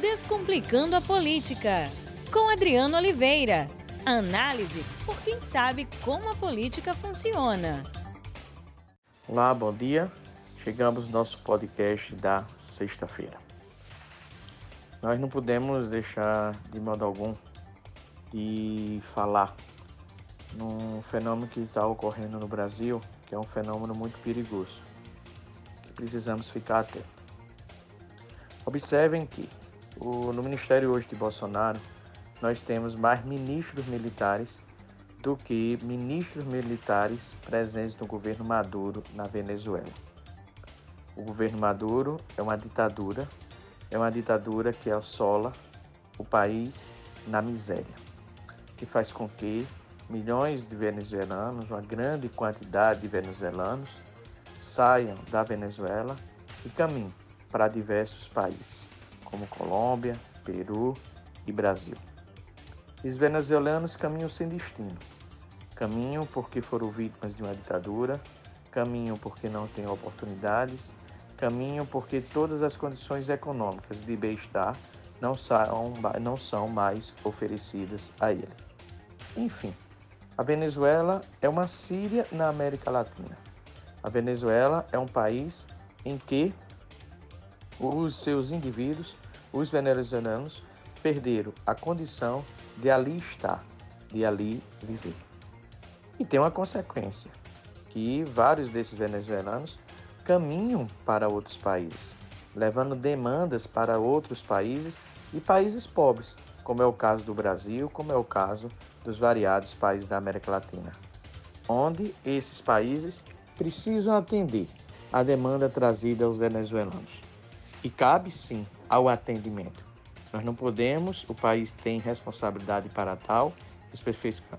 Descomplicando a Política, com Adriano Oliveira. Análise por quem sabe como a política funciona. Olá, bom dia. Chegamos no nosso podcast da sexta-feira. Nós não podemos deixar de modo algum de falar num fenômeno que está ocorrendo no Brasil, que é um fenômeno muito perigoso, que precisamos ficar atentos. Observem que o, no Ministério hoje de Bolsonaro, nós temos mais ministros militares do que ministros militares presentes no governo Maduro na Venezuela. O governo Maduro é uma ditadura, é uma ditadura que assola o país na miséria, que faz com que milhões de venezuelanos, uma grande quantidade de venezuelanos, saiam da Venezuela e caminhem para diversos países como Colômbia, Peru e Brasil. Os venezuelanos caminham sem destino. Caminham porque foram vítimas de uma ditadura, caminham porque não têm oportunidades, caminham porque todas as condições econômicas de bem-estar não são, não são mais oferecidas a ele. Enfim, a Venezuela é uma Síria na América Latina. A Venezuela é um país em que os seus indivíduos, os venezuelanos, perderam a condição de ali estar, de ali viver. E tem uma consequência, que vários desses venezuelanos caminham para outros países, levando demandas para outros países e países pobres, como é o caso do Brasil, como é o caso dos variados países da América Latina, onde esses países precisam atender a demanda trazida aos venezuelanos. E cabe sim ao atendimento. Nós não podemos, o país tem responsabilidade para tal,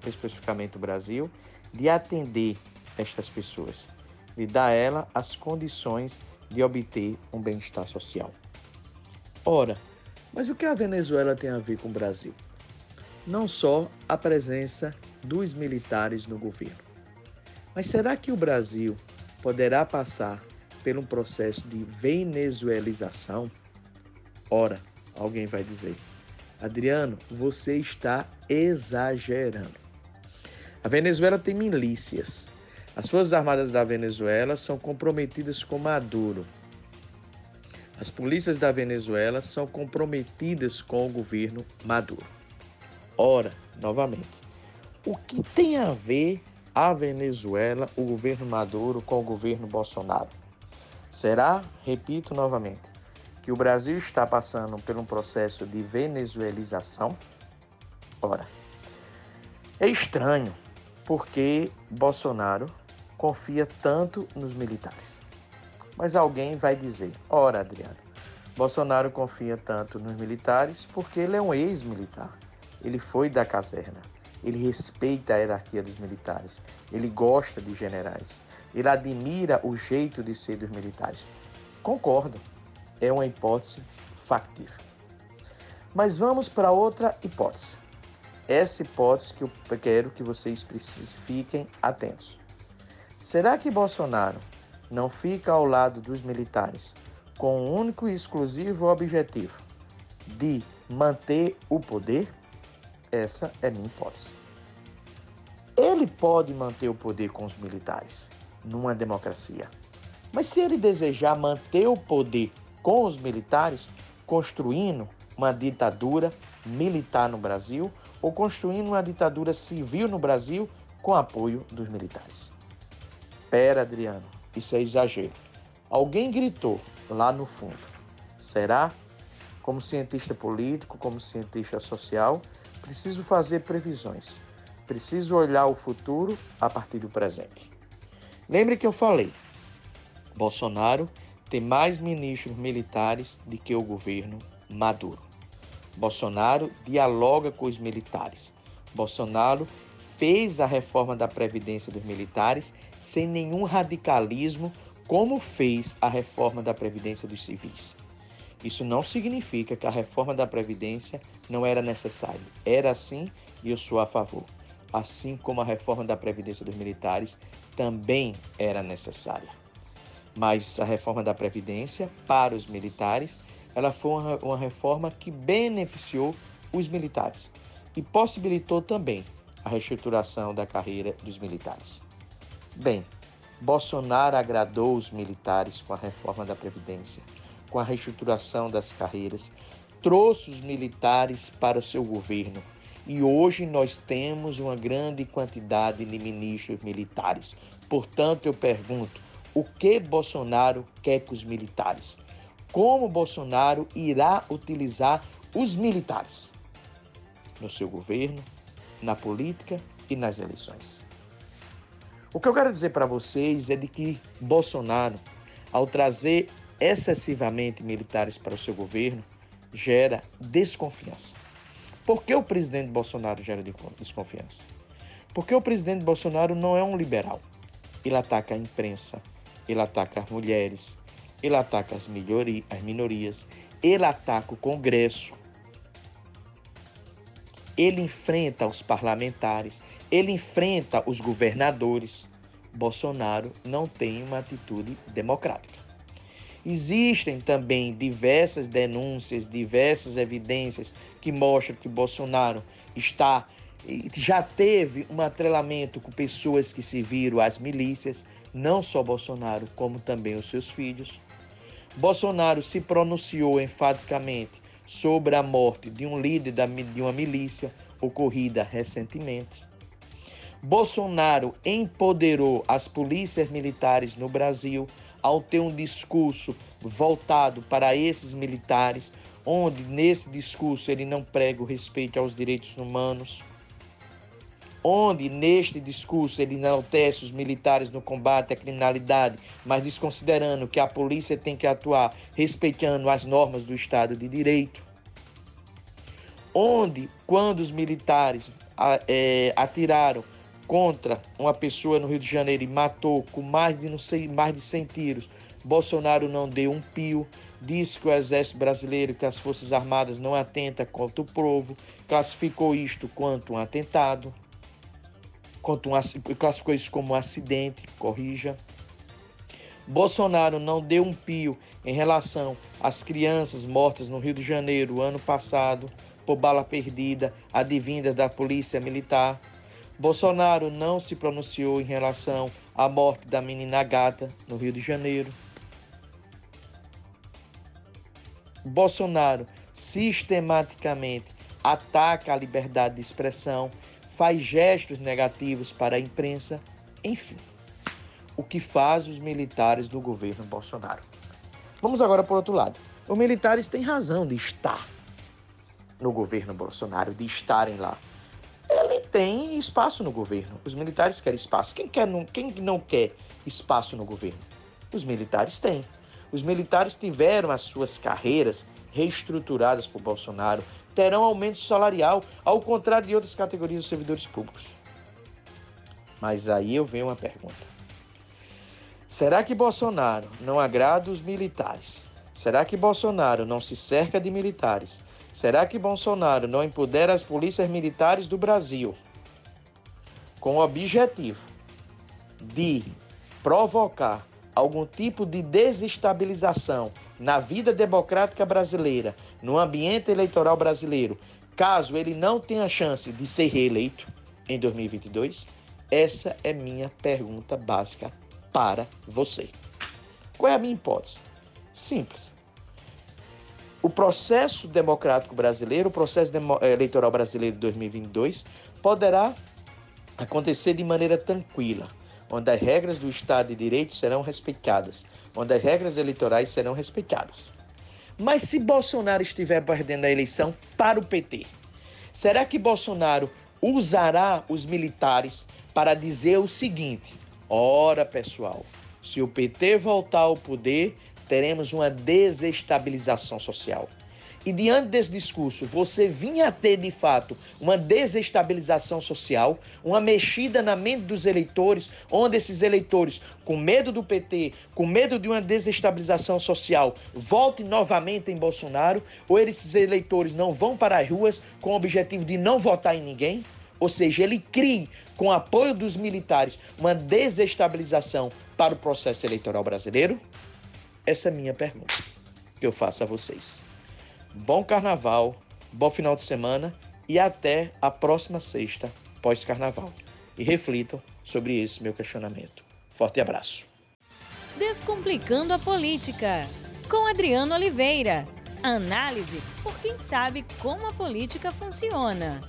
especificamente o Brasil, de atender estas pessoas, de dar a ela as condições de obter um bem-estar social. Ora, mas o que a Venezuela tem a ver com o Brasil? Não só a presença dos militares no governo. Mas será que o Brasil poderá passar um processo de venezuelização? Ora, alguém vai dizer, Adriano, você está exagerando. A Venezuela tem milícias. As Forças Armadas da Venezuela são comprometidas com Maduro. As polícias da Venezuela são comprometidas com o governo Maduro. Ora, novamente, o que tem a ver a Venezuela, o governo Maduro, com o governo Bolsonaro? Será, repito novamente, que o Brasil está passando por um processo de venezuelização? Ora, é estranho porque Bolsonaro confia tanto nos militares. Mas alguém vai dizer: ora, Adriano, Bolsonaro confia tanto nos militares porque ele é um ex-militar. Ele foi da caserna. Ele respeita a hierarquia dos militares. Ele gosta de generais. Ele admira o jeito de ser dos militares. Concordo, é uma hipótese factível. Mas vamos para outra hipótese. Essa hipótese que eu quero que vocês fiquem atentos. Será que Bolsonaro não fica ao lado dos militares com o único e exclusivo objetivo de manter o poder? Essa é minha hipótese. Ele pode manter o poder com os militares numa democracia. Mas se ele desejar manter o poder com os militares, construindo uma ditadura militar no Brasil ou construindo uma ditadura civil no Brasil com apoio dos militares. Pera, Adriano, isso é exagero. Alguém gritou lá no fundo. Será? Como cientista político, como cientista social, preciso fazer previsões. Preciso olhar o futuro a partir do presente. Lembre que eu falei, Bolsonaro tem mais ministros militares do que o governo Maduro. Bolsonaro dialoga com os militares. Bolsonaro fez a reforma da Previdência dos militares sem nenhum radicalismo, como fez a reforma da Previdência dos civis. Isso não significa que a reforma da Previdência não era necessária. Era sim e eu sou a favor assim como a reforma da Previdência dos militares também era necessária. Mas a reforma da Previdência para os militares ela foi uma, uma reforma que beneficiou os militares e possibilitou também a reestruturação da carreira dos militares. Bem, Bolsonaro agradou os militares com a reforma da Previdência, com a reestruturação das carreiras, trouxe os militares para o seu governo e hoje nós temos uma grande quantidade de ministros militares. Portanto, eu pergunto: o que Bolsonaro quer com os militares? Como Bolsonaro irá utilizar os militares no seu governo, na política e nas eleições? O que eu quero dizer para vocês é de que Bolsonaro, ao trazer excessivamente militares para o seu governo, gera desconfiança. Por que o presidente Bolsonaro gera desconfiança? Porque o presidente Bolsonaro não é um liberal. Ele ataca a imprensa, ele ataca as mulheres, ele ataca as, as minorias, ele ataca o Congresso, ele enfrenta os parlamentares, ele enfrenta os governadores. Bolsonaro não tem uma atitude democrática. Existem também diversas denúncias, diversas evidências que mostram que Bolsonaro está já teve um atrelamento com pessoas que se viram às milícias, não só Bolsonaro, como também os seus filhos. Bolsonaro se pronunciou enfaticamente sobre a morte de um líder de uma milícia ocorrida recentemente. Bolsonaro empoderou as polícias militares no Brasil ao ter um discurso voltado para esses militares, onde nesse discurso ele não prega o respeito aos direitos humanos, onde neste discurso ele enaltece os militares no combate à criminalidade, mas desconsiderando que a polícia tem que atuar respeitando as normas do Estado de Direito, onde quando os militares é, atiraram contra uma pessoa no Rio de Janeiro e matou com mais de não sei mais de 100 tiros. Bolsonaro não deu um pio, disse que o exército brasileiro, que as forças armadas não atenta contra o povo, classificou isto quanto um atentado, quanto um, classificou isso como um acidente, corrija. Bolsonaro não deu um pio em relação às crianças mortas no Rio de Janeiro ano passado por bala perdida, advindas da polícia militar. Bolsonaro não se pronunciou em relação à morte da menina Gata no Rio de Janeiro. Bolsonaro sistematicamente ataca a liberdade de expressão, faz gestos negativos para a imprensa, enfim. O que faz os militares do governo Bolsonaro? Vamos agora o outro lado. Os militares têm razão de estar no governo Bolsonaro, de estarem lá tem espaço no governo. Os militares querem espaço. Quem, quer, não, quem não quer espaço no governo? Os militares têm. Os militares tiveram as suas carreiras reestruturadas por Bolsonaro, terão aumento salarial, ao contrário de outras categorias de servidores públicos. Mas aí eu venho uma pergunta. Será que Bolsonaro não agrada os militares? Será que Bolsonaro não se cerca de militares Será que Bolsonaro não empodera as polícias militares do Brasil com o objetivo de provocar algum tipo de desestabilização na vida democrática brasileira, no ambiente eleitoral brasileiro, caso ele não tenha chance de ser reeleito em 2022? Essa é minha pergunta básica para você. Qual é a minha hipótese? Simples o processo democrático brasileiro, o processo eh, eleitoral brasileiro de 2022, poderá acontecer de maneira tranquila, onde as regras do Estado de Direito serão respeitadas, onde as regras eleitorais serão respeitadas. Mas se Bolsonaro estiver perdendo a eleição para o PT, será que Bolsonaro usará os militares para dizer o seguinte: ora, pessoal, se o PT voltar ao poder, teremos uma desestabilização social. E diante desse discurso, você vinha a ter de fato uma desestabilização social, uma mexida na mente dos eleitores, onde esses eleitores, com medo do PT, com medo de uma desestabilização social, voltem novamente em Bolsonaro, ou esses eleitores não vão para as ruas com o objetivo de não votar em ninguém? Ou seja, ele crie, com apoio dos militares, uma desestabilização para o processo eleitoral brasileiro? Essa é a minha pergunta que eu faço a vocês. Bom carnaval, bom final de semana e até a próxima sexta, pós-carnaval. E reflitam sobre esse meu questionamento. Forte abraço. Descomplicando a Política, com Adriano Oliveira. Análise por quem sabe como a política funciona.